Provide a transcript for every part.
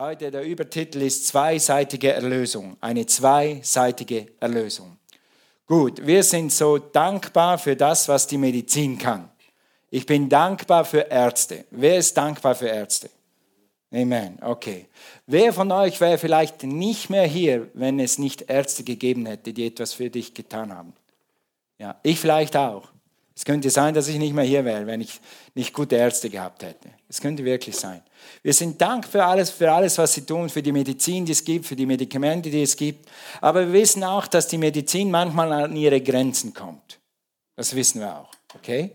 Heute der Übertitel ist zweiseitige Erlösung, eine zweiseitige Erlösung. Gut, wir sind so dankbar für das, was die Medizin kann. Ich bin dankbar für Ärzte. Wer ist dankbar für Ärzte? Amen. Okay. Wer von euch wäre vielleicht nicht mehr hier, wenn es nicht Ärzte gegeben hätte, die etwas für dich getan haben? Ja, ich vielleicht auch. Es könnte sein, dass ich nicht mehr hier wäre, wenn ich nicht gute Ärzte gehabt hätte. Es könnte wirklich sein. Wir sind dankbar für alles, für alles, was sie tun, für die Medizin, die es gibt, für die Medikamente, die es gibt. Aber wir wissen auch, dass die Medizin manchmal an ihre Grenzen kommt. Das wissen wir auch. Okay?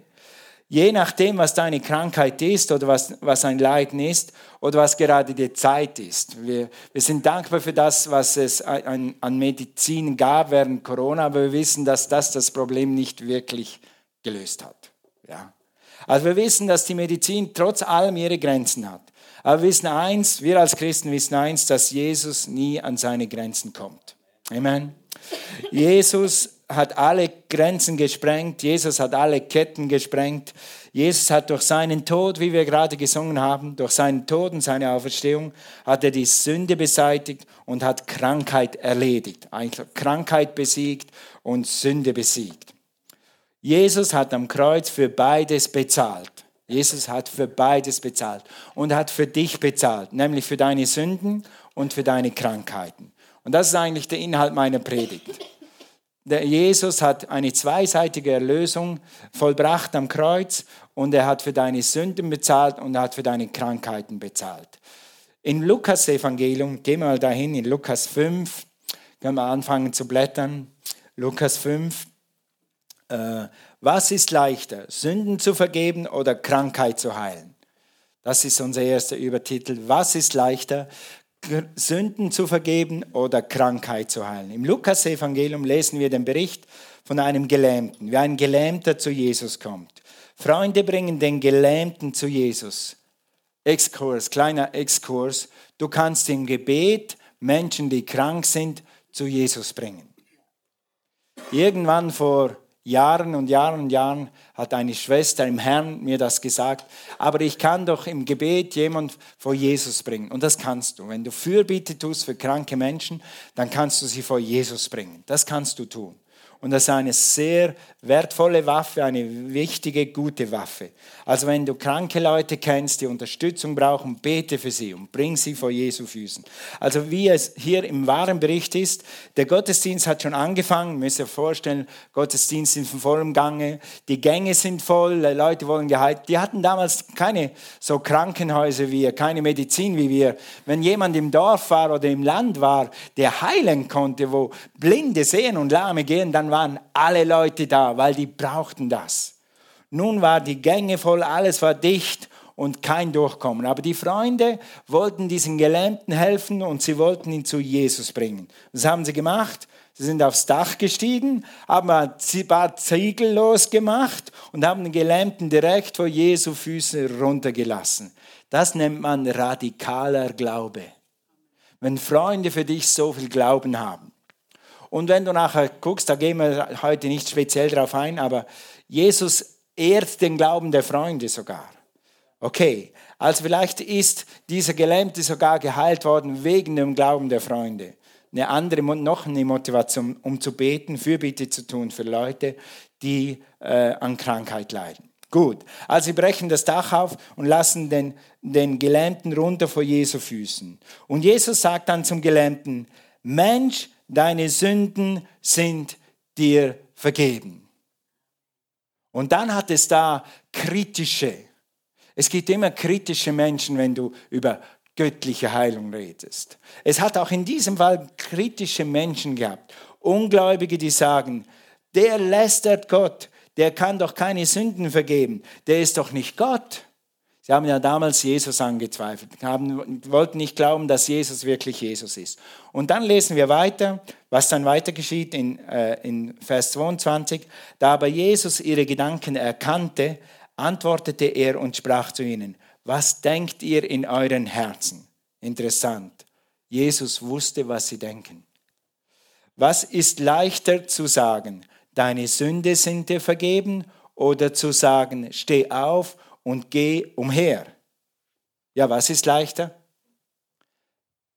Je nachdem, was deine Krankheit ist oder was, was ein Leiden ist oder was gerade die Zeit ist. Wir, wir sind dankbar für das, was es an, an Medizin gab während Corona, aber wir wissen, dass das das Problem nicht wirklich gelöst hat. Ja. Also wir wissen, dass die Medizin trotz allem ihre Grenzen hat. Aber wir wissen eins, wir als Christen wissen eins, dass Jesus nie an seine Grenzen kommt. Amen. Jesus hat alle Grenzen gesprengt, Jesus hat alle Ketten gesprengt. Jesus hat durch seinen Tod, wie wir gerade gesungen haben, durch seinen Tod und seine Auferstehung, hat er die Sünde beseitigt und hat Krankheit erledigt. Krankheit besiegt und Sünde besiegt. Jesus hat am Kreuz für beides bezahlt. Jesus hat für beides bezahlt und hat für dich bezahlt, nämlich für deine Sünden und für deine Krankheiten. Und das ist eigentlich der Inhalt meiner Predigt. Der Jesus hat eine zweiseitige Erlösung vollbracht am Kreuz und er hat für deine Sünden bezahlt und er hat für deine Krankheiten bezahlt. In Lukas Evangelium, gehen wir mal dahin, in Lukas 5, können wir anfangen zu blättern. Lukas 5, äh, was ist leichter, Sünden zu vergeben oder Krankheit zu heilen? Das ist unser erster Übertitel. Was ist leichter, Sünden zu vergeben oder Krankheit zu heilen? Im Lukas-Evangelium lesen wir den Bericht von einem Gelähmten, wie ein Gelähmter zu Jesus kommt. Freunde bringen den Gelähmten zu Jesus. Exkurs, kleiner Exkurs. Du kannst im Gebet Menschen, die krank sind, zu Jesus bringen. Irgendwann vor Jahren und Jahren und Jahren hat eine Schwester im Herrn mir das gesagt. Aber ich kann doch im Gebet jemand vor Jesus bringen. Und das kannst du. Wenn du Fürbitte tust für kranke Menschen, dann kannst du sie vor Jesus bringen. Das kannst du tun. Und das ist eine sehr wertvolle Waffe, eine wichtige, gute Waffe. Also wenn du kranke Leute kennst, die Unterstützung brauchen, bete für sie und bring sie vor Jesu Füßen. Also wie es hier im wahren Bericht ist, der Gottesdienst hat schon angefangen, müsst ihr vorstellen, Gottesdienst sind von vollem Gange, die Gänge sind voll, Leute wollen geheilt. Die hatten damals keine so Krankenhäuser wie wir, keine Medizin wie wir. Wenn jemand im Dorf war oder im Land war, der heilen konnte, wo Blinde sehen und Lahme gehen, dann waren alle Leute da, weil die brauchten das. Nun war die Gänge voll, alles war dicht und kein Durchkommen. Aber die Freunde wollten diesen Gelähmten helfen und sie wollten ihn zu Jesus bringen. Was haben sie gemacht? Sie sind aufs Dach gestiegen, haben ein paar Ziegel losgemacht und haben den Gelähmten direkt vor Jesu Füße runtergelassen. Das nennt man radikaler Glaube. Wenn Freunde für dich so viel Glauben haben. Und wenn du nachher guckst, da gehen wir heute nicht speziell drauf ein, aber Jesus ehrt den Glauben der Freunde sogar. Okay, also vielleicht ist dieser Gelähmte sogar geheilt worden wegen dem Glauben der Freunde. Eine andere, noch eine Motivation, um zu beten, Fürbitte zu tun für Leute, die äh, an Krankheit leiden. Gut, also sie brechen das Dach auf und lassen den, den Gelähmten runter vor Jesu Füßen. Und Jesus sagt dann zum Gelähmten, Mensch, deine Sünden sind dir vergeben. Und dann hat es da kritische. Es gibt immer kritische Menschen, wenn du über göttliche Heilung redest. Es hat auch in diesem Fall kritische Menschen gehabt. Ungläubige, die sagen, der lästert Gott, der kann doch keine Sünden vergeben, der ist doch nicht Gott. Sie haben ja damals Jesus angezweifelt, haben, wollten nicht glauben, dass Jesus wirklich Jesus ist. Und dann lesen wir weiter, was dann weiter geschieht in, äh, in Vers 22. Da aber Jesus ihre Gedanken erkannte, antwortete er und sprach zu ihnen, was denkt ihr in euren Herzen? Interessant. Jesus wusste, was sie denken. Was ist leichter zu sagen, deine Sünde sind dir vergeben, oder zu sagen, steh auf und geh umher. Ja, was ist leichter?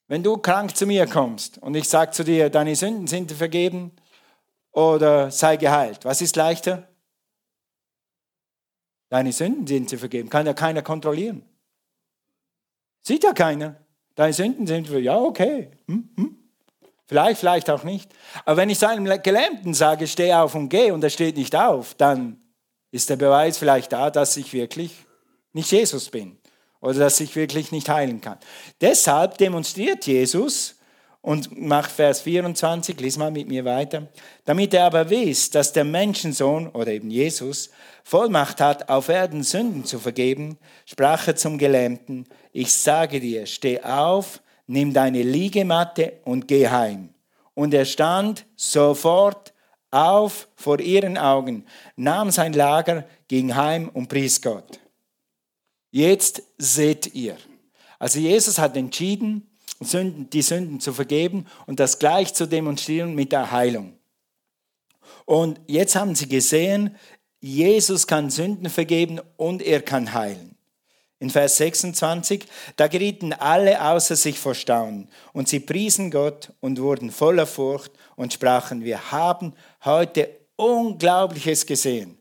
Wenn du krank zu mir kommst und ich sage zu dir, deine Sünden sind vergeben oder sei geheilt, was ist leichter? Deine Sünden sind dir vergeben, kann ja keiner kontrollieren. Sieht ja keiner. Deine Sünden sind, ja, okay. Hm, hm. Vielleicht, vielleicht auch nicht. Aber wenn ich zu einem Gelähmten sage, steh auf und geh und er steht nicht auf, dann ist der Beweis vielleicht da, dass ich wirklich nicht Jesus bin oder dass ich wirklich nicht heilen kann. Deshalb demonstriert Jesus und macht Vers 24, lies mal mit mir weiter, damit er aber weiß, dass der Menschensohn oder eben Jesus Vollmacht hat, auf Erden Sünden zu vergeben, sprach er zum Gelähmten, ich sage dir, steh auf, nimm deine Liegematte und geh heim. Und er stand sofort auf vor ihren Augen, nahm sein Lager, ging heim und pries Gott. Jetzt seht ihr. Also Jesus hat entschieden, die Sünden zu vergeben und das gleich zu demonstrieren mit der Heilung. Und jetzt haben sie gesehen, Jesus kann Sünden vergeben und er kann heilen. In Vers 26, da gerieten alle außer sich vor Staunen und sie priesen Gott und wurden voller Furcht und sprachen, wir haben heute Unglaubliches gesehen.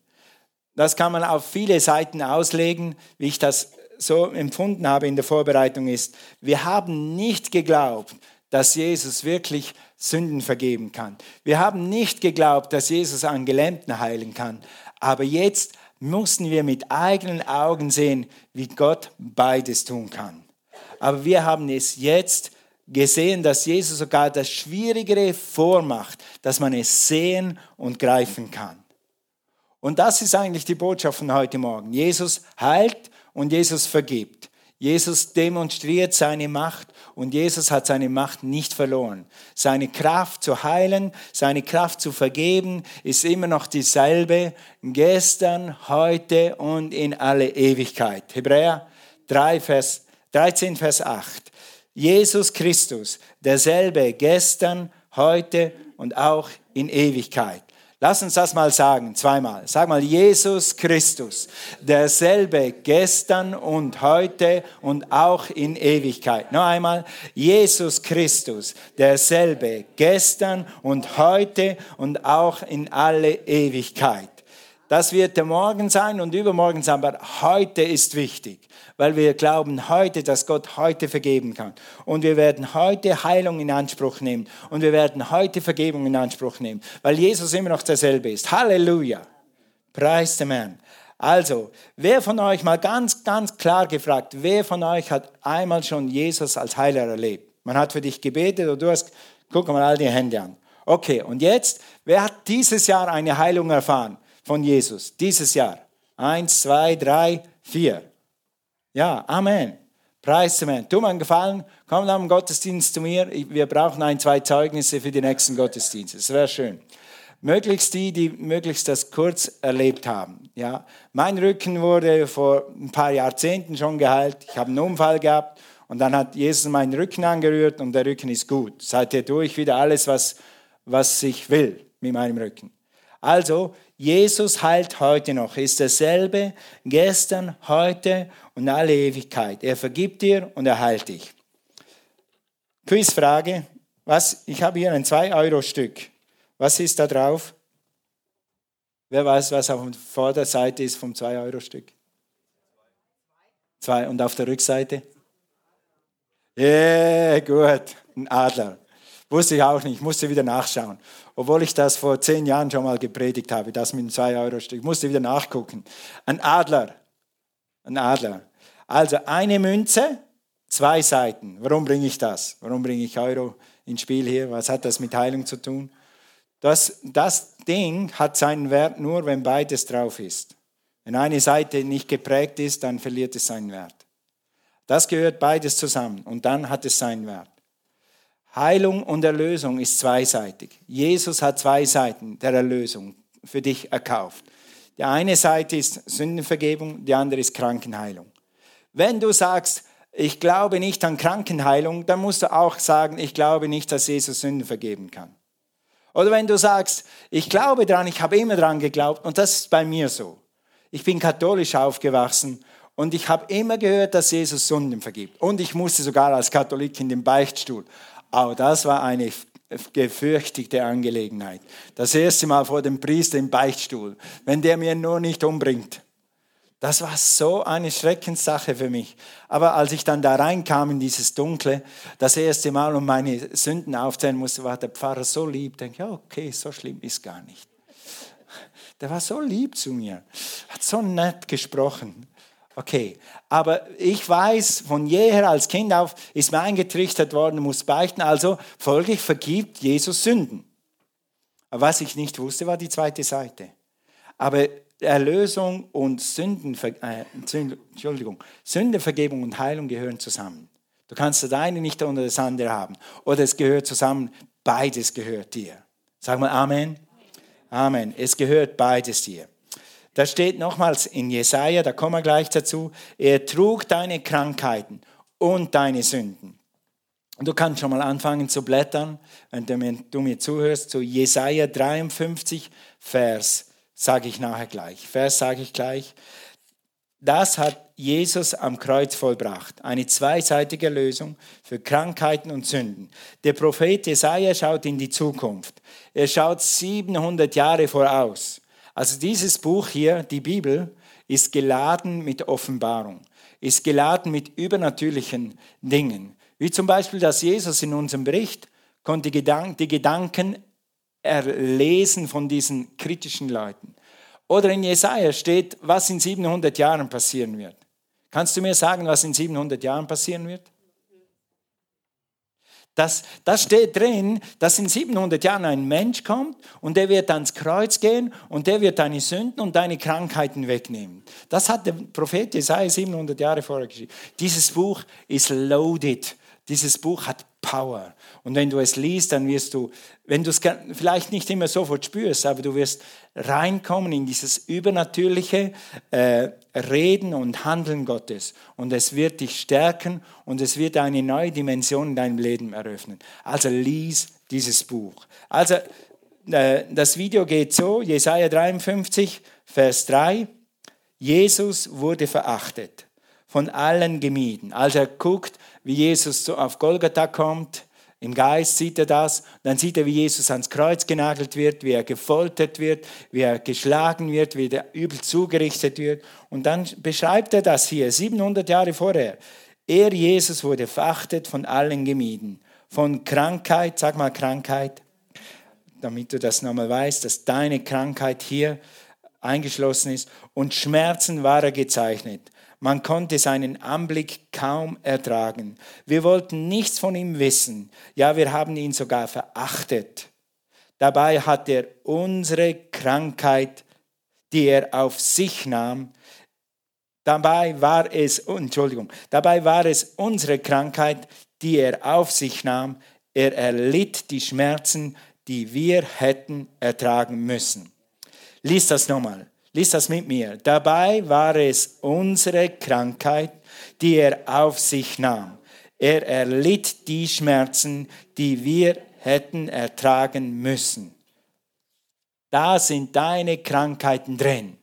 Das kann man auf viele Seiten auslegen, wie ich das so empfunden habe in der Vorbereitung ist, wir haben nicht geglaubt, dass Jesus wirklich Sünden vergeben kann. Wir haben nicht geglaubt, dass Jesus einen Gelähmten heilen kann. Aber jetzt mussten wir mit eigenen Augen sehen, wie Gott beides tun kann. Aber wir haben es jetzt gesehen, dass Jesus sogar das Schwierigere vormacht, dass man es sehen und greifen kann. Und das ist eigentlich die Botschaft von heute Morgen. Jesus heilt und Jesus vergibt. Jesus demonstriert seine Macht und Jesus hat seine Macht nicht verloren. Seine Kraft zu heilen, seine Kraft zu vergeben ist immer noch dieselbe, gestern, heute und in alle Ewigkeit. Hebräer 3, Vers, 13, Vers 8. Jesus Christus, derselbe gestern, heute und auch in Ewigkeit. Lass uns das mal sagen, zweimal. Sag mal, Jesus Christus, derselbe gestern und heute und auch in Ewigkeit. Noch einmal, Jesus Christus, derselbe gestern und heute und auch in alle Ewigkeit. Das wird der Morgen sein und übermorgen sein, aber heute ist wichtig weil wir glauben heute, dass Gott heute vergeben kann. Und wir werden heute Heilung in Anspruch nehmen. Und wir werden heute Vergebung in Anspruch nehmen, weil Jesus immer noch derselbe ist. Halleluja. Preis dem Herrn. Also, wer von euch mal ganz, ganz klar gefragt, wer von euch hat einmal schon Jesus als Heiler erlebt? Man hat für dich gebetet und du hast, guck mal all die Hände an. Okay, und jetzt, wer hat dieses Jahr eine Heilung erfahren von Jesus? Dieses Jahr. Eins, zwei, drei, vier. Ja, Amen. Preis dem Herrn. Tu mir einen Gefallen, komm am Gottesdienst zu mir. Wir brauchen ein, zwei Zeugnisse für die nächsten Gottesdienste. Das wäre schön. Möglichst die, die möglichst das kurz erlebt haben. Ja, mein Rücken wurde vor ein paar Jahrzehnten schon geheilt. Ich habe einen Unfall gehabt und dann hat Jesus meinen Rücken angerührt und der Rücken ist gut. Seither tue ich wieder alles, was, was ich will mit meinem Rücken. Also, Jesus heilt heute noch, ist derselbe gestern, heute und alle Ewigkeit. Er vergibt dir und er heilt dich. Quizfrage. Was, ich habe hier ein 2-Euro-Stück. Was ist da drauf? Wer weiß, was auf der Vorderseite ist vom 2-Euro-Stück? Zwei. Und auf der Rückseite? Yeah, gut. Ein Adler. Wusste ich auch nicht, musste wieder nachschauen. Obwohl ich das vor zehn Jahren schon mal gepredigt habe, das mit dem 2-Euro-Stück. Musste wieder nachgucken. Ein Adler. Ein Adler. Also eine Münze, zwei Seiten. Warum bringe ich das? Warum bringe ich Euro ins Spiel hier? Was hat das mit Heilung zu tun? Das, das Ding hat seinen Wert nur, wenn beides drauf ist. Wenn eine Seite nicht geprägt ist, dann verliert es seinen Wert. Das gehört beides zusammen und dann hat es seinen Wert. Heilung und Erlösung ist zweiseitig. Jesus hat zwei Seiten der Erlösung für dich erkauft. Die eine Seite ist Sündenvergebung, die andere ist Krankenheilung. Wenn du sagst, ich glaube nicht an Krankenheilung, dann musst du auch sagen, ich glaube nicht, dass Jesus Sünden vergeben kann. Oder wenn du sagst, ich glaube dran, ich habe immer dran geglaubt und das ist bei mir so. Ich bin katholisch aufgewachsen Und ich habe immer gehört, dass Jesus Sünden vergibt. Und ich musste sogar als Katholik in den Beichtstuhl. Aber das war eine gefürchtete Angelegenheit. Das erste Mal vor dem Priester im Beichtstuhl. Wenn der mir nur nicht umbringt. Das war so eine Schreckenssache für mich. Aber als ich dann da reinkam in dieses Dunkle, das erste Mal und meine Sünden aufzählen musste, war der Pfarrer so lieb. Denke, ja, okay, so schlimm ist gar nicht. Der war so lieb zu mir, hat so nett gesprochen. Okay, aber ich weiß, von jeher als Kind auf ist mir eingetrichtert worden, muss beichten, also folglich vergibt Jesus Sünden. Aber was ich nicht wusste, war die zweite Seite. Aber Erlösung und Sündenver äh, Entschuldigung, Sündenvergebung und Heilung gehören zusammen. Du kannst das eine nicht unter das andere haben. Oder es gehört zusammen, beides gehört dir. Sag mal Amen. Amen. Es gehört beides dir. Da steht nochmals in Jesaja, da kommen wir gleich dazu, er trug deine Krankheiten und deine Sünden. Du kannst schon mal anfangen zu blättern, wenn du mir, du mir zuhörst, zu Jesaja 53, Vers sage ich nachher gleich. Vers sage ich gleich. Das hat Jesus am Kreuz vollbracht. Eine zweiseitige Lösung für Krankheiten und Sünden. Der Prophet Jesaja schaut in die Zukunft. Er schaut 700 Jahre voraus. Also dieses Buch hier, die Bibel, ist geladen mit Offenbarung, ist geladen mit übernatürlichen Dingen. Wie zum Beispiel, dass Jesus in unserem Bericht konnte die Gedanken erlesen von diesen kritischen Leuten. Oder in Jesaja steht, was in 700 Jahren passieren wird. Kannst du mir sagen, was in 700 Jahren passieren wird? Das, das steht drin, dass in 700 Jahren ein Mensch kommt und der wird ans Kreuz gehen und der wird deine Sünden und deine Krankheiten wegnehmen. Das hat der Prophet Jesaja 700 Jahre vorher geschrieben. Dieses Buch ist loaded. Dieses Buch hat Power. Und wenn du es liest, dann wirst du, wenn du es vielleicht nicht immer sofort spürst, aber du wirst reinkommen in dieses übernatürliche äh, Reden und Handeln Gottes. Und es wird dich stärken und es wird eine neue Dimension in deinem Leben eröffnen. Also lies dieses Buch. Also äh, das Video geht so, Jesaja 53, Vers 3. Jesus wurde verachtet, von allen gemieden. Als er guckt, wie Jesus auf Golgatha kommt, im Geist sieht er das, dann sieht er, wie Jesus ans Kreuz genagelt wird, wie er gefoltert wird, wie er geschlagen wird, wie er übel zugerichtet wird. Und dann beschreibt er das hier, 700 Jahre vorher. Er, Jesus, wurde verachtet, von allen gemieden. Von Krankheit, sag mal Krankheit, damit du das nochmal weißt, dass deine Krankheit hier eingeschlossen ist. Und Schmerzen war er gezeichnet. Man konnte seinen Anblick kaum ertragen. Wir wollten nichts von ihm wissen. Ja, wir haben ihn sogar verachtet. Dabei hat er unsere Krankheit, die er auf sich nahm, dabei war es, Entschuldigung, dabei war es unsere Krankheit, die er auf sich nahm. Er erlitt die Schmerzen, die wir hätten ertragen müssen. Lies das nochmal. Lies das mit mir. Dabei war es unsere Krankheit, die er auf sich nahm. Er erlitt die Schmerzen, die wir hätten ertragen müssen. Da sind deine Krankheiten drin.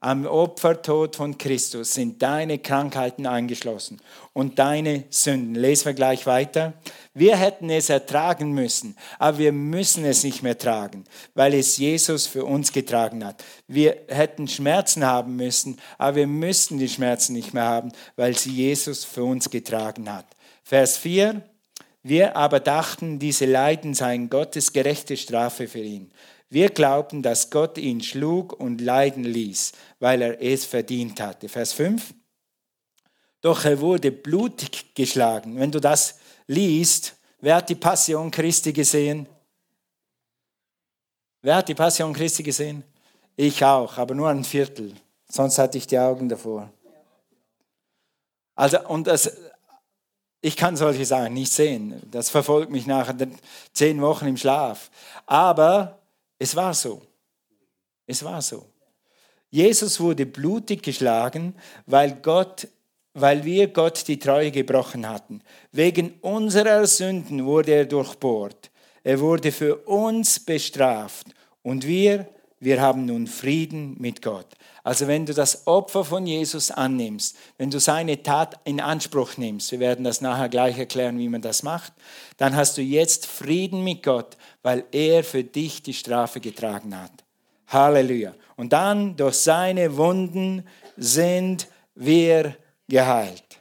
Am Opfertod von Christus sind deine Krankheiten eingeschlossen und deine Sünden. Lesen wir gleich weiter. Wir hätten es ertragen müssen, aber wir müssen es nicht mehr tragen, weil es Jesus für uns getragen hat. Wir hätten Schmerzen haben müssen, aber wir müssten die Schmerzen nicht mehr haben, weil sie Jesus für uns getragen hat. Vers 4. Wir aber dachten, diese Leiden seien Gottes gerechte Strafe für ihn. Wir glaubten, dass Gott ihn schlug und leiden ließ, weil er es verdient hatte. Vers 5. Doch er wurde blutig geschlagen. Wenn du das liest, wer hat die Passion Christi gesehen? Wer hat die Passion Christi gesehen? Ich auch, aber nur ein Viertel. Sonst hatte ich die Augen davor. Also, und das, ich kann solche Sachen nicht sehen. Das verfolgt mich nach zehn Wochen im Schlaf. Aber es war so. Es war so. Jesus wurde blutig geschlagen, weil Gott weil wir Gott die Treue gebrochen hatten. Wegen unserer Sünden wurde er durchbohrt. Er wurde für uns bestraft und wir wir haben nun Frieden mit Gott. Also wenn du das Opfer von Jesus annimmst, wenn du seine Tat in Anspruch nimmst, wir werden das nachher gleich erklären, wie man das macht, dann hast du jetzt Frieden mit Gott, weil er für dich die Strafe getragen hat. Halleluja. Und dann durch seine Wunden sind wir geheilt.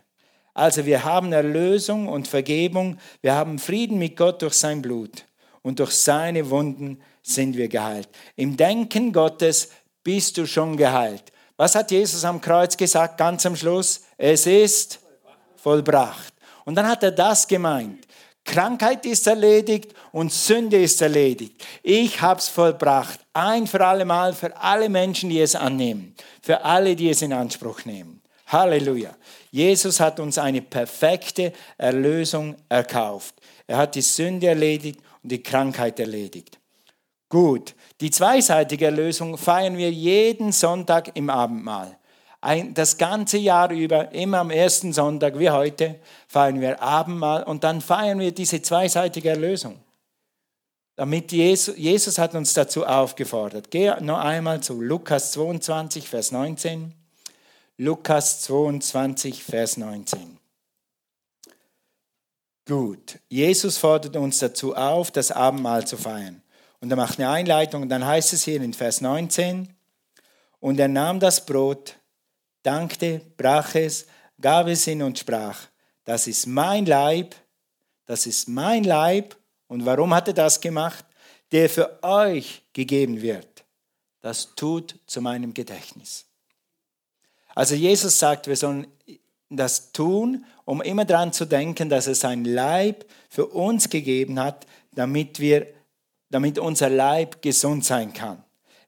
Also wir haben Erlösung und Vergebung, wir haben Frieden mit Gott durch sein Blut und durch seine Wunden sind wir geheilt. Im Denken Gottes bist du schon geheilt. Was hat Jesus am Kreuz gesagt, ganz am Schluss? Es ist vollbracht. Und dann hat er das gemeint. Krankheit ist erledigt und Sünde ist erledigt. Ich habe es vollbracht. Ein für alle Mal für alle Menschen, die es annehmen. Für alle, die es in Anspruch nehmen. Halleluja. Jesus hat uns eine perfekte Erlösung erkauft. Er hat die Sünde erledigt und die Krankheit erledigt. Gut, die zweiseitige Erlösung feiern wir jeden Sonntag im Abendmahl. Ein, das ganze Jahr über, immer am ersten Sonntag wie heute, feiern wir Abendmahl und dann feiern wir diese zweiseitige Erlösung. Damit Jesus, Jesus hat uns dazu aufgefordert. Geh noch einmal zu Lukas 22, Vers 19. Lukas 22, Vers 19. Gut, Jesus fordert uns dazu auf, das Abendmahl zu feiern. Und er macht eine Einleitung und dann heißt es hier in Vers 19, und er nahm das Brot, dankte, brach es, gab es hin und sprach, das ist mein Leib, das ist mein Leib. Und warum hat er das gemacht? Der für euch gegeben wird. Das tut zu meinem Gedächtnis. Also Jesus sagt, wir sollen das tun, um immer daran zu denken, dass er sein Leib für uns gegeben hat, damit, wir, damit unser Leib gesund sein kann.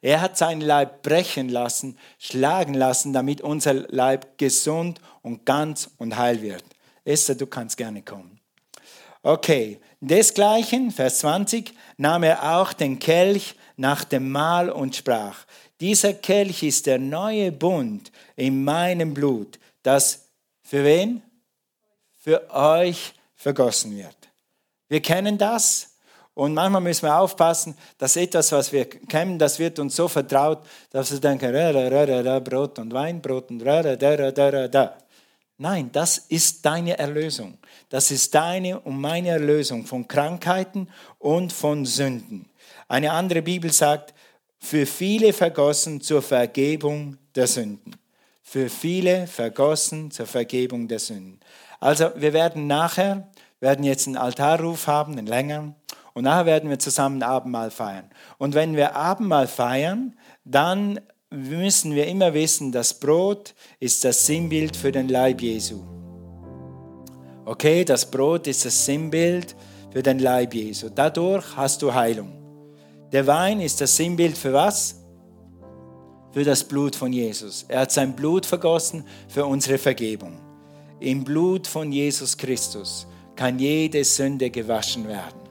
Er hat seinen Leib brechen lassen, schlagen lassen, damit unser Leib gesund und ganz und heil wird. Esther, du kannst gerne kommen. Okay, desgleichen, Vers 20, nahm er auch den Kelch nach dem Mahl und sprach, dieser Kelch ist der neue Bund in meinem Blut, das für wen? Für euch vergossen wird. Wir kennen das und manchmal müssen wir aufpassen, dass etwas, was wir kennen, das wird uns so vertraut, dass wir denken, Brot und Wein, Brot und da. Nein, das ist deine Erlösung. Das ist deine und meine Erlösung von Krankheiten und von Sünden. Eine andere Bibel sagt, für viele vergossen zur Vergebung der Sünden. Für viele vergossen zur Vergebung der Sünden. Also wir werden nachher, werden jetzt einen Altarruf haben, einen längeren, und nachher werden wir zusammen Abendmahl feiern. Und wenn wir Abendmahl feiern, dann müssen wir immer wissen, das Brot ist das Sinnbild für den Leib Jesu. Okay, das Brot ist das Sinnbild für den Leib Jesu. Dadurch hast du Heilung. Der Wein ist das Sinnbild für was? Für das Blut von Jesus. Er hat sein Blut vergossen für unsere Vergebung. Im Blut von Jesus Christus kann jede Sünde gewaschen werden,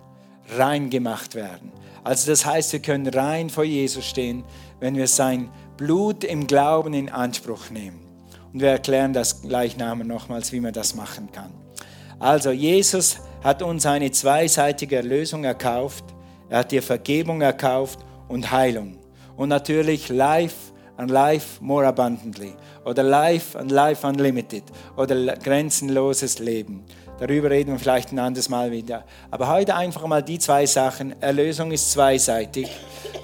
rein gemacht werden. Also das heißt, wir können rein vor Jesus stehen, wenn wir sein Blut im Glauben in Anspruch nehmen. Und wir erklären das gleich nachher nochmals, wie man das machen kann. Also Jesus hat uns eine zweiseitige Erlösung erkauft er hat dir Vergebung erkauft und Heilung. Und natürlich Life and Life more abundantly. Oder Life and Life unlimited. Oder grenzenloses Leben. Darüber reden wir vielleicht ein anderes Mal wieder. Aber heute einfach mal die zwei Sachen. Erlösung ist zweiseitig.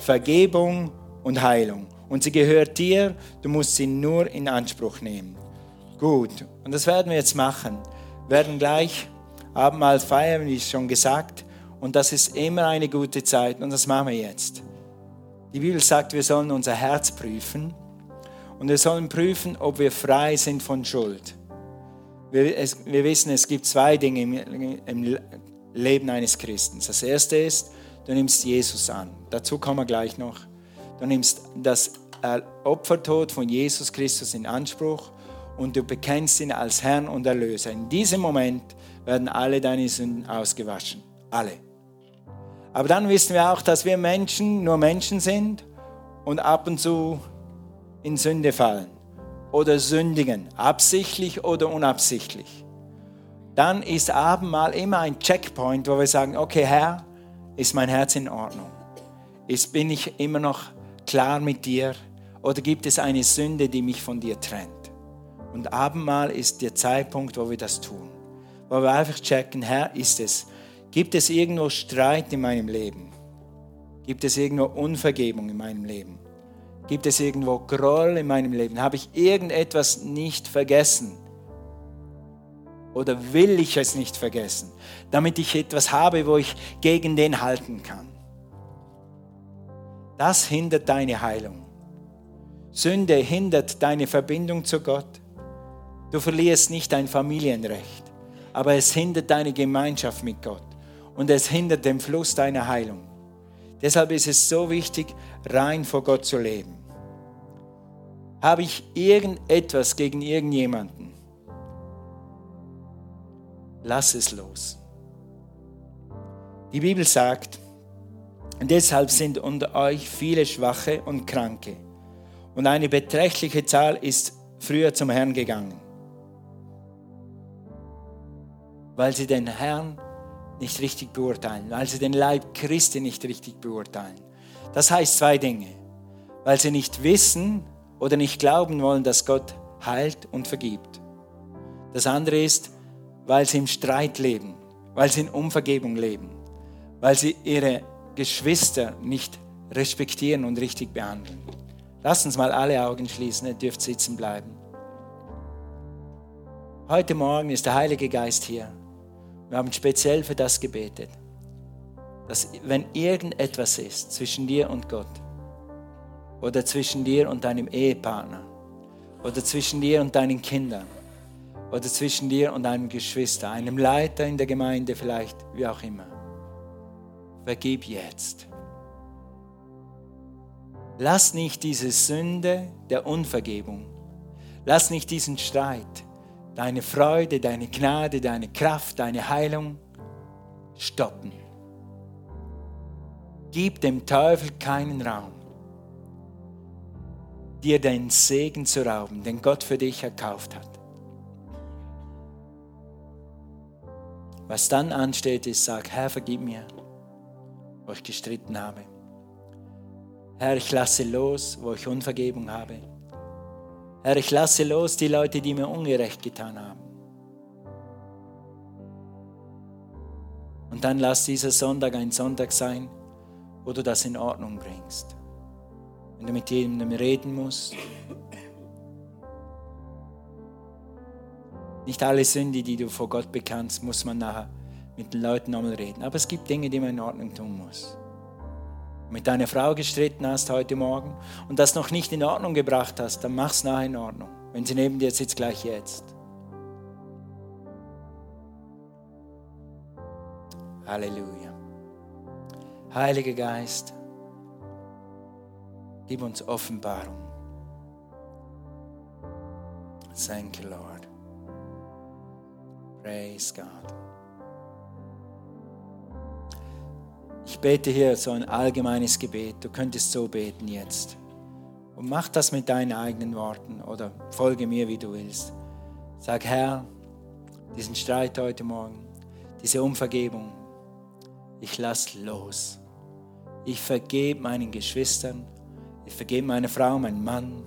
Vergebung und Heilung. Und sie gehört dir, du musst sie nur in Anspruch nehmen. Gut, und das werden wir jetzt machen. Wir werden gleich Abendmahl feiern, wie schon gesagt. Und das ist immer eine gute Zeit und das machen wir jetzt. Die Bibel sagt, wir sollen unser Herz prüfen und wir sollen prüfen, ob wir frei sind von Schuld. Wir, es, wir wissen, es gibt zwei Dinge im, im Leben eines Christen. Das erste ist, du nimmst Jesus an. Dazu kommen wir gleich noch. Du nimmst das Opfertod von Jesus Christus in Anspruch und du bekennst ihn als Herrn und Erlöser. In diesem Moment werden alle deine Sünden ausgewaschen. Alle. Aber dann wissen wir auch, dass wir Menschen nur Menschen sind und ab und zu in Sünde fallen oder sündigen, absichtlich oder unabsichtlich. Dann ist Abendmahl immer ein Checkpoint, wo wir sagen, okay Herr, ist mein Herz in Ordnung? Ist, bin ich immer noch klar mit dir oder gibt es eine Sünde, die mich von dir trennt? Und Abendmahl ist der Zeitpunkt, wo wir das tun. Wo wir einfach checken, Herr, ist es, gibt es irgendwo Streit in meinem Leben? Gibt es irgendwo Unvergebung in meinem Leben? Gibt es irgendwo Groll in meinem Leben? Habe ich irgendetwas nicht vergessen? Oder will ich es nicht vergessen, damit ich etwas habe, wo ich gegen den halten kann? Das hindert deine Heilung. Sünde hindert deine Verbindung zu Gott. Du verlierst nicht dein Familienrecht, aber es hindert deine Gemeinschaft mit Gott und es hindert den Fluss deiner Heilung. Deshalb ist es so wichtig, rein vor Gott zu leben. Habe ich irgendetwas gegen irgendjemanden? Lass es los. Die Bibel sagt, deshalb sind unter euch viele Schwache und Kranke und eine beträchtliche Zahl ist früher zum Herrn gegangen, weil sie den Herrn nicht richtig beurteilen, weil sie den Leib Christi nicht richtig beurteilen. Das heißt zwei Dinge, weil sie nicht wissen oder nicht glauben wollen, dass Gott heilt und vergibt. Das andere ist, weil sie im Streit leben, weil sie in Unvergebung leben, weil sie ihre Geschwister nicht respektieren und richtig behandeln. Lass uns mal alle Augen schließen, ihr dürft sitzen bleiben. Heute Morgen ist der Heilige Geist hier. Wir haben speziell für das gebetet, dass wenn irgendetwas ist zwischen dir und Gott oder zwischen dir und deinem Ehepartner. Oder zwischen dir und deinen Kindern. Oder zwischen dir und einem Geschwister, einem Leiter in der Gemeinde vielleicht, wie auch immer, vergib jetzt. Lass nicht diese Sünde der Unvergebung, lass nicht diesen Streit, deine Freude, deine Gnade, deine Kraft, deine Heilung stoppen. Gib dem Teufel keinen Raum, dir den Segen zu rauben, den Gott für dich erkauft hat. Was dann ansteht, ist, sag, Herr, vergib mir, wo ich gestritten habe. Herr, ich lasse los, wo ich Unvergebung habe. Herr, ich lasse los die Leute, die mir ungerecht getan haben. Und dann lass dieser Sonntag ein Sonntag sein, wo du das in Ordnung bringst. Wenn du mit jemandem reden musst. Nicht alle Sünde, die du vor Gott bekannst, muss man nachher mit den Leuten nochmal reden. Aber es gibt Dinge, die man in Ordnung tun muss mit deiner Frau gestritten hast heute Morgen und das noch nicht in Ordnung gebracht hast, dann mach's nachher in Ordnung. Wenn sie neben dir sitzt, gleich jetzt. Halleluja. Heiliger Geist, gib uns Offenbarung. Thank you, Lord. Praise God. Ich bete hier so ein allgemeines Gebet. Du könntest so beten jetzt. Und mach das mit deinen eigenen Worten oder folge mir, wie du willst. Sag, Herr, diesen Streit heute Morgen, diese Unvergebung, ich lass los. Ich vergebe meinen Geschwistern, vergebe meiner Frau, meinem Mann,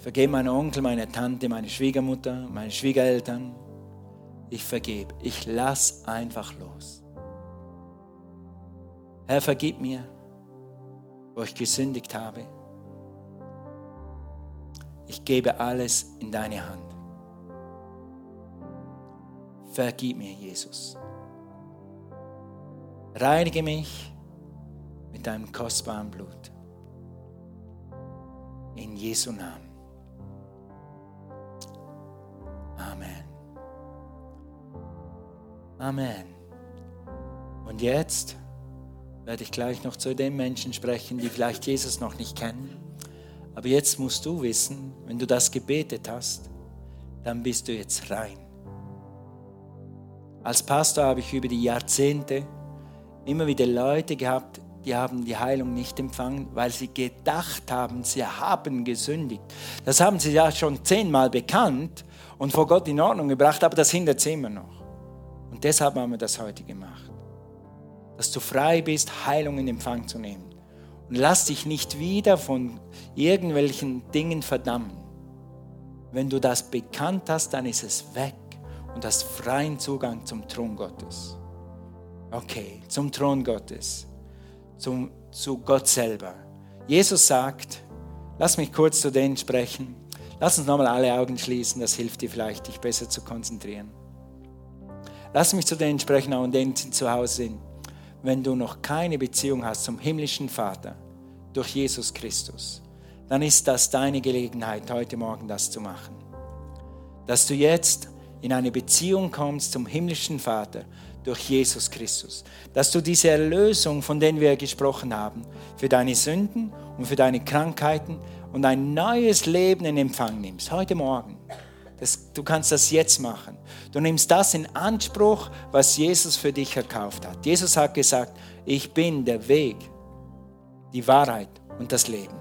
ich vergebe meinem Onkel, meiner Tante, meine Schwiegermutter, meine Schwiegereltern. Ich vergebe. Ich lass einfach los. Herr, vergib mir, wo ich gesündigt habe. Ich gebe alles in deine Hand. Vergib mir, Jesus. Reinige mich mit deinem kostbaren Blut. In Jesu Namen. Amen. Amen. Und jetzt werde ich gleich noch zu den Menschen sprechen, die vielleicht Jesus noch nicht kennen. Aber jetzt musst du wissen, wenn du das gebetet hast, dann bist du jetzt rein. Als Pastor habe ich über die Jahrzehnte immer wieder Leute gehabt, die haben die Heilung nicht empfangen, weil sie gedacht haben, sie haben gesündigt. Das haben sie ja schon zehnmal bekannt und vor Gott in Ordnung gebracht, aber das hindert sie immer noch. Und deshalb haben wir das heute gemacht dass du frei bist, Heilung in Empfang zu nehmen. Und lass dich nicht wieder von irgendwelchen Dingen verdammen. Wenn du das bekannt hast, dann ist es weg und hast freien Zugang zum Thron Gottes. Okay, zum Thron Gottes, zum, zu Gott selber. Jesus sagt, lass mich kurz zu denen sprechen. Lass uns nochmal alle Augen schließen, das hilft dir vielleicht, dich besser zu konzentrieren. Lass mich zu denen sprechen, auch denen, die zu Hause sind. Wenn du noch keine Beziehung hast zum himmlischen Vater durch Jesus Christus, dann ist das deine Gelegenheit, heute Morgen das zu machen. Dass du jetzt in eine Beziehung kommst zum himmlischen Vater durch Jesus Christus. Dass du diese Erlösung, von der wir gesprochen haben, für deine Sünden und für deine Krankheiten und ein neues Leben in Empfang nimmst. Heute Morgen. Das, du kannst das jetzt machen. Du nimmst das in Anspruch, was Jesus für dich erkauft hat. Jesus hat gesagt, ich bin der Weg, die Wahrheit und das Leben.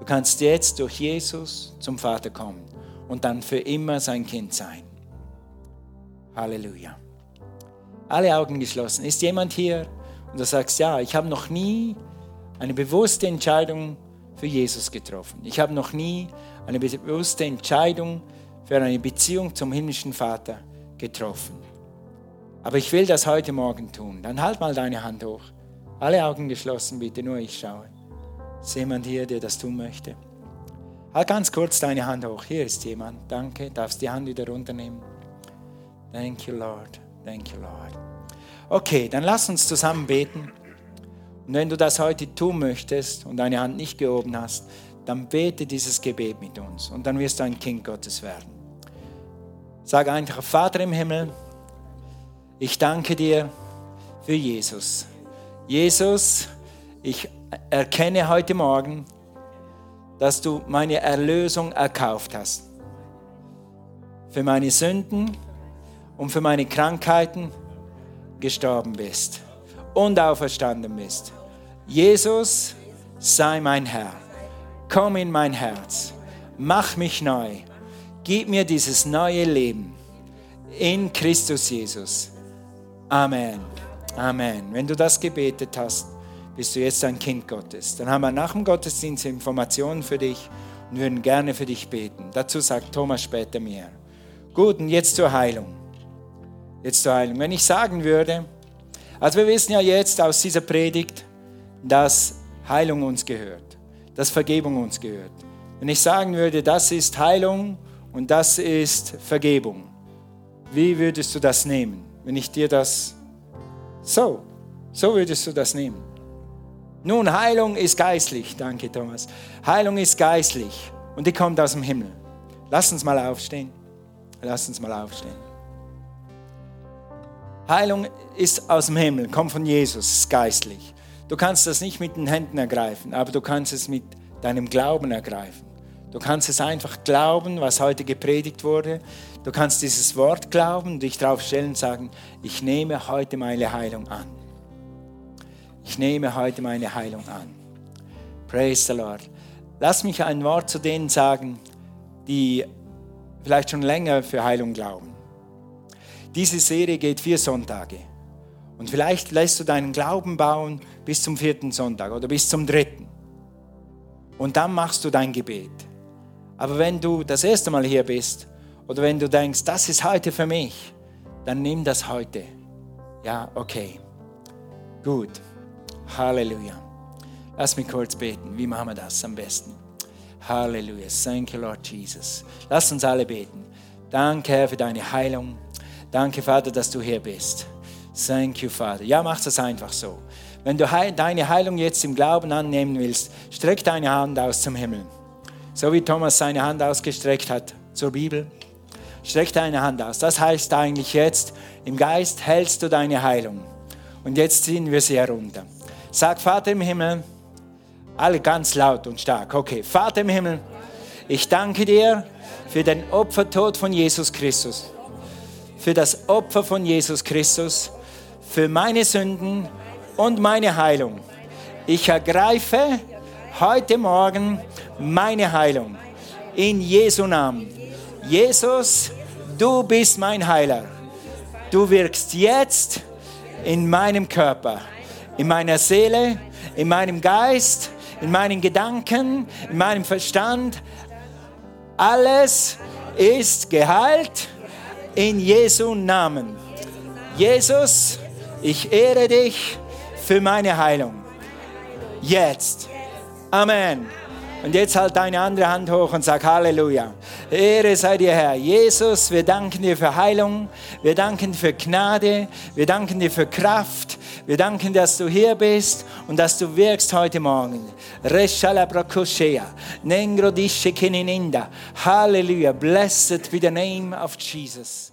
Du kannst jetzt durch Jesus zum Vater kommen und dann für immer sein Kind sein. Halleluja. Alle Augen geschlossen. Ist jemand hier und du sagst, ja, ich habe noch nie eine bewusste Entscheidung für Jesus getroffen. Ich habe noch nie eine bewusste Entscheidung für eine Beziehung zum himmlischen Vater getroffen. Aber ich will das heute Morgen tun. Dann halt mal deine Hand hoch. Alle Augen geschlossen, bitte, nur ich schaue. Ist jemand hier, der das tun möchte? Halt ganz kurz deine Hand hoch. Hier ist jemand. Danke. Darfst die Hand wieder runternehmen. Thank you, Lord. Thank you, Lord. Okay, dann lass uns zusammen beten. Und wenn du das heute tun möchtest und deine Hand nicht gehoben hast, dann bete dieses Gebet mit uns und dann wirst du ein Kind Gottes werden. Sag einfach, Vater im Himmel, ich danke dir für Jesus. Jesus, ich erkenne heute Morgen, dass du meine Erlösung erkauft hast. Für meine Sünden und für meine Krankheiten gestorben bist und auferstanden bist. Jesus, sei mein Herr. Komm in mein Herz. Mach mich neu. Gib mir dieses neue Leben in Christus Jesus. Amen. Amen. Wenn du das gebetet hast, bist du jetzt ein Kind Gottes. Dann haben wir nach dem Gottesdienst Informationen für dich und würden gerne für dich beten. Dazu sagt Thomas später mehr. Gut, und jetzt zur Heilung. Jetzt zur Heilung. Wenn ich sagen würde, also wir wissen ja jetzt aus dieser Predigt, dass Heilung uns gehört, dass Vergebung uns gehört. Wenn ich sagen würde, das ist Heilung und das ist Vergebung, wie würdest du das nehmen? Wenn ich dir das so, so würdest du das nehmen. Nun, Heilung ist geistlich. Danke, Thomas. Heilung ist geistlich und die kommt aus dem Himmel. Lass uns mal aufstehen. Lass uns mal aufstehen. Heilung ist aus dem Himmel, kommt von Jesus, ist geistlich. Du kannst das nicht mit den Händen ergreifen, aber du kannst es mit deinem Glauben ergreifen. Du kannst es einfach glauben, was heute gepredigt wurde. Du kannst dieses Wort glauben, dich darauf stellen und sagen, ich nehme heute meine Heilung an. Ich nehme heute meine Heilung an. Praise the Lord. Lass mich ein Wort zu denen sagen, die vielleicht schon länger für Heilung glauben. Diese Serie geht vier Sonntage. Und vielleicht lässt du deinen Glauben bauen bis zum vierten Sonntag oder bis zum dritten. Und dann machst du dein Gebet. Aber wenn du das erste Mal hier bist oder wenn du denkst, das ist heute für mich, dann nimm das heute. Ja, okay. Gut. Halleluja. Lass mich kurz beten. Wie machen wir das am besten? Halleluja. Thank you, Lord Jesus. Lass uns alle beten. Danke, Herr, für deine Heilung. Danke, Vater, dass du hier bist. Thank you, Vater. Ja, mach das einfach so. Wenn du deine Heilung jetzt im Glauben annehmen willst, streck deine Hand aus zum Himmel. So wie Thomas seine Hand ausgestreckt hat zur Bibel. Streck deine Hand aus. Das heißt eigentlich jetzt, im Geist hältst du deine Heilung. Und jetzt ziehen wir sie herunter. Sag, Vater im Himmel, alle ganz laut und stark. Okay, Vater im Himmel, ich danke dir für den Opfertod von Jesus Christus. Für das Opfer von Jesus Christus. Für meine Sünden und meine Heilung. Ich ergreife heute Morgen meine Heilung. In Jesu Namen. Jesus, du bist mein Heiler. Du wirkst jetzt in meinem Körper in meiner Seele, in meinem Geist, in meinen Gedanken, in meinem Verstand. Alles ist geheilt in Jesu Namen. Jesus, ich ehre dich für meine Heilung. Jetzt. Amen. Und jetzt halt deine andere Hand hoch und sag Halleluja. Ehre sei dir, Herr. Jesus, wir danken dir für Heilung. Wir danken dir für Gnade. Wir danken dir für Kraft. Wir danken, dass du hier bist und dass du wirkst heute Morgen. Halleluja. Blessed be the name of Jesus.